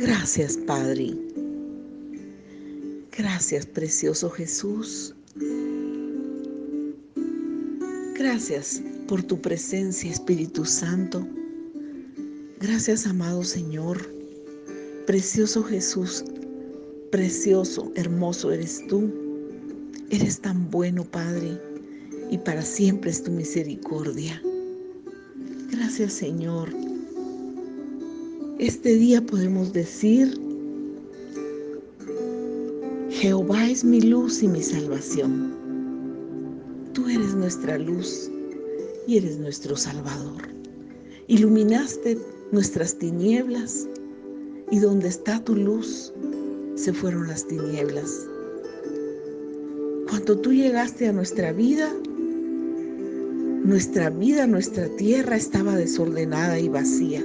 Gracias, Padre. Gracias, precioso Jesús. Gracias por tu presencia, Espíritu Santo. Gracias, amado Señor. Precioso Jesús, precioso, hermoso eres tú. Eres tan bueno, Padre, y para siempre es tu misericordia. Gracias, Señor. Este día podemos decir, Jehová es mi luz y mi salvación. Tú eres nuestra luz y eres nuestro Salvador. Iluminaste nuestras tinieblas y donde está tu luz se fueron las tinieblas. Cuando tú llegaste a nuestra vida, nuestra vida, nuestra tierra estaba desordenada y vacía.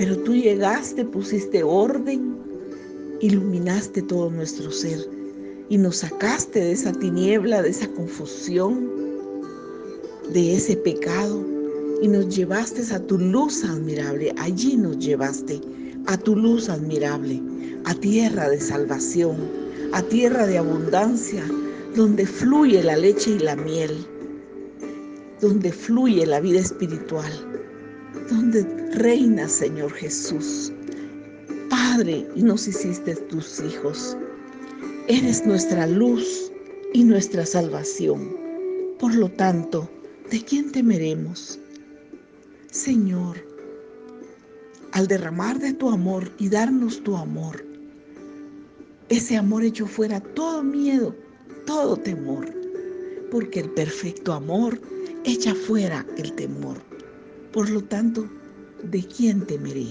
Pero tú llegaste, pusiste orden, iluminaste todo nuestro ser y nos sacaste de esa tiniebla, de esa confusión, de ese pecado y nos llevaste a tu luz admirable. Allí nos llevaste a tu luz admirable, a tierra de salvación, a tierra de abundancia, donde fluye la leche y la miel, donde fluye la vida espiritual, donde reina Señor Jesús. Padre, y nos hiciste tus hijos. Eres nuestra luz y nuestra salvación. Por lo tanto, ¿de quién temeremos? Señor, al derramar de tu amor y darnos tu amor, ese amor hecho fuera todo miedo, todo temor, porque el perfecto amor echa fuera el temor. Por lo tanto, ¿de quién temeré?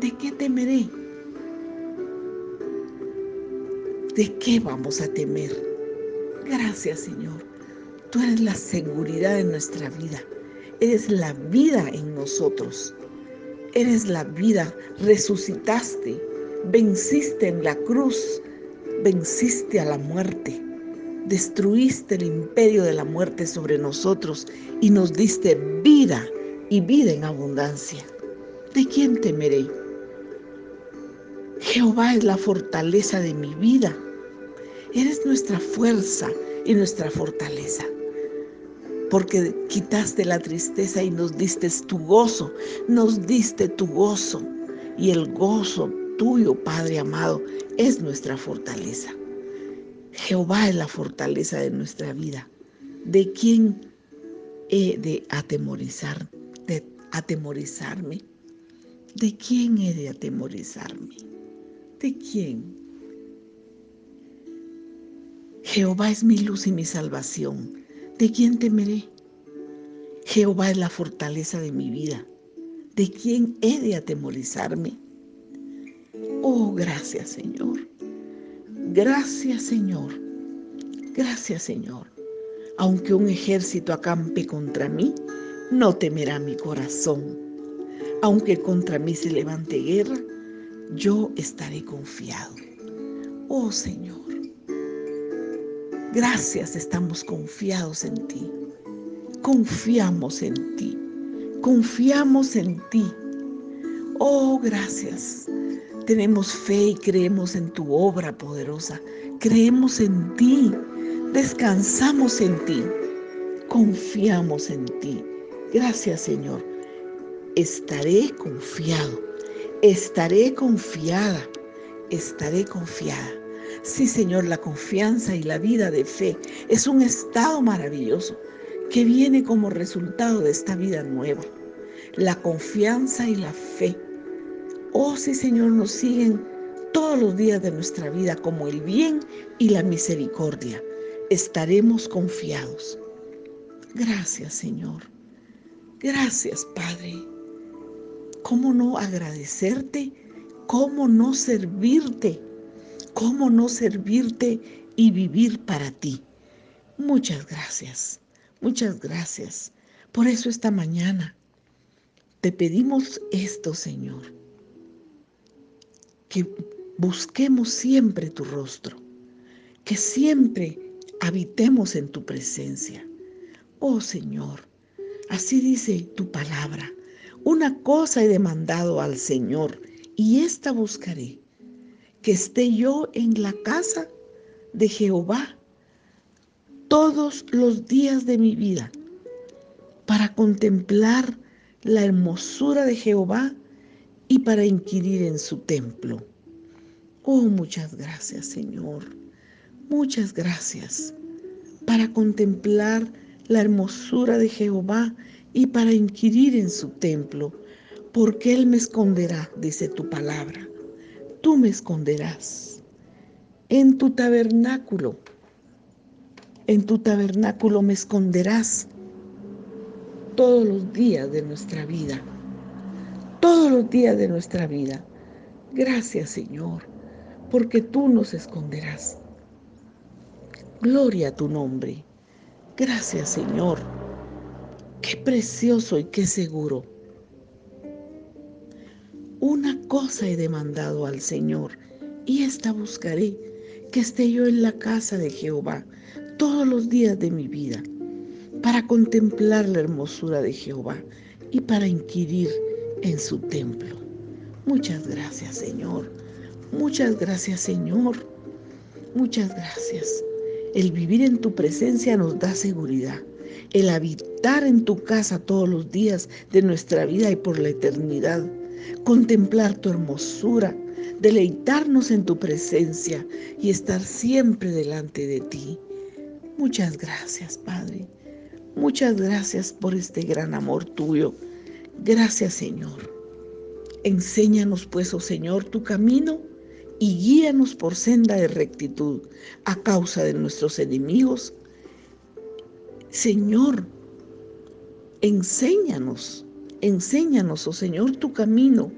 ¿De qué temeré? ¿De qué vamos a temer? Gracias, Señor. Tú eres la seguridad de nuestra vida. Eres la vida en nosotros. Eres la vida. Resucitaste. Venciste en la cruz. Venciste a la muerte. Destruiste el imperio de la muerte sobre nosotros y nos diste vida y vida en abundancia. ¿De quién temeré? Jehová es la fortaleza de mi vida. Eres nuestra fuerza y nuestra fortaleza. Porque quitaste la tristeza y nos diste tu gozo, nos diste tu gozo. Y el gozo tuyo, Padre amado, es nuestra fortaleza. Jehová es la fortaleza de nuestra vida. ¿De quién he de atemorizar, de atemorizarme? ¿De quién he de atemorizarme? ¿De quién? Jehová es mi luz y mi salvación. ¿De quién temeré? Jehová es la fortaleza de mi vida. ¿De quién he de atemorizarme? Oh, gracias Señor. Gracias Señor. Gracias Señor. Aunque un ejército acampe contra mí, no temerá mi corazón. Aunque contra mí se levante guerra, yo estaré confiado. Oh Señor, gracias, estamos confiados en ti. Confiamos en ti. Confiamos en ti. Oh, gracias. Tenemos fe y creemos en tu obra poderosa. Creemos en ti. Descansamos en ti. Confiamos en ti. Gracias, Señor. Estaré confiado Estaré confiada, estaré confiada. Sí, Señor, la confianza y la vida de fe es un estado maravilloso que viene como resultado de esta vida nueva. La confianza y la fe. Oh, sí, Señor, nos siguen todos los días de nuestra vida como el bien y la misericordia. Estaremos confiados. Gracias, Señor. Gracias, Padre. ¿Cómo no agradecerte? ¿Cómo no servirte? ¿Cómo no servirte y vivir para ti? Muchas gracias, muchas gracias. Por eso esta mañana te pedimos esto, Señor, que busquemos siempre tu rostro, que siempre habitemos en tu presencia. Oh Señor, así dice tu palabra una cosa he demandado al Señor y esta buscaré, que esté yo en la casa de Jehová todos los días de mi vida, para contemplar la hermosura de Jehová y para inquirir en su templo. Oh, muchas gracias, Señor. Muchas gracias para contemplar la hermosura de Jehová y para inquirir en su templo, porque Él me esconderá, dice tu palabra. Tú me esconderás en tu tabernáculo. En tu tabernáculo me esconderás todos los días de nuestra vida. Todos los días de nuestra vida. Gracias Señor, porque tú nos esconderás. Gloria a tu nombre. Gracias Señor. Qué precioso y qué seguro. Una cosa he demandado al Señor y esta buscaré, que esté yo en la casa de Jehová todos los días de mi vida, para contemplar la hermosura de Jehová y para inquirir en su templo. Muchas gracias Señor, muchas gracias Señor, muchas gracias. El vivir en tu presencia nos da seguridad. El habitar en tu casa todos los días de nuestra vida y por la eternidad. Contemplar tu hermosura, deleitarnos en tu presencia y estar siempre delante de ti. Muchas gracias, Padre. Muchas gracias por este gran amor tuyo. Gracias, Señor. Enséñanos, pues, oh Señor, tu camino y guíanos por senda de rectitud a causa de nuestros enemigos. Señor, enséñanos, enséñanos, oh Señor, tu camino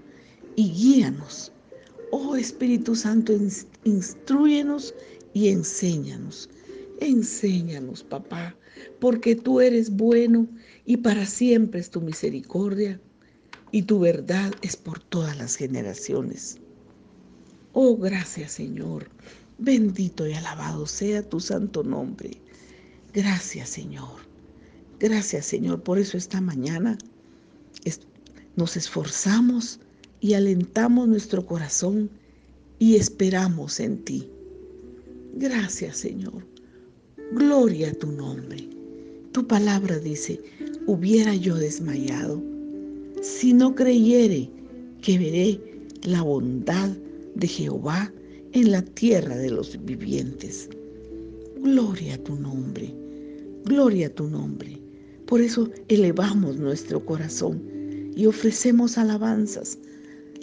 y guíanos. Oh Espíritu Santo, instruyenos y enséñanos. Enséñanos, papá, porque tú eres bueno y para siempre es tu misericordia y tu verdad es por todas las generaciones. Oh, gracias Señor. Bendito y alabado sea tu santo nombre. Gracias Señor. Gracias Señor. Por eso esta mañana nos esforzamos y alentamos nuestro corazón y esperamos en ti. Gracias Señor. Gloria a tu nombre. Tu palabra dice, hubiera yo desmayado si no creyere que veré la bondad de Jehová en la tierra de los vivientes. Gloria a tu nombre, gloria a tu nombre. Por eso elevamos nuestro corazón y ofrecemos alabanzas,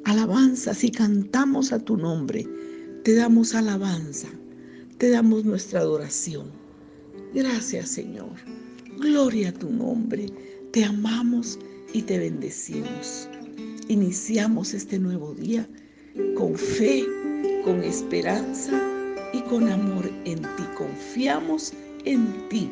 alabanzas y cantamos a tu nombre. Te damos alabanza, te damos nuestra adoración. Gracias Señor, gloria a tu nombre. Te amamos y te bendecimos. Iniciamos este nuevo día con fe, con esperanza y con amor en ti. Confiamos en ti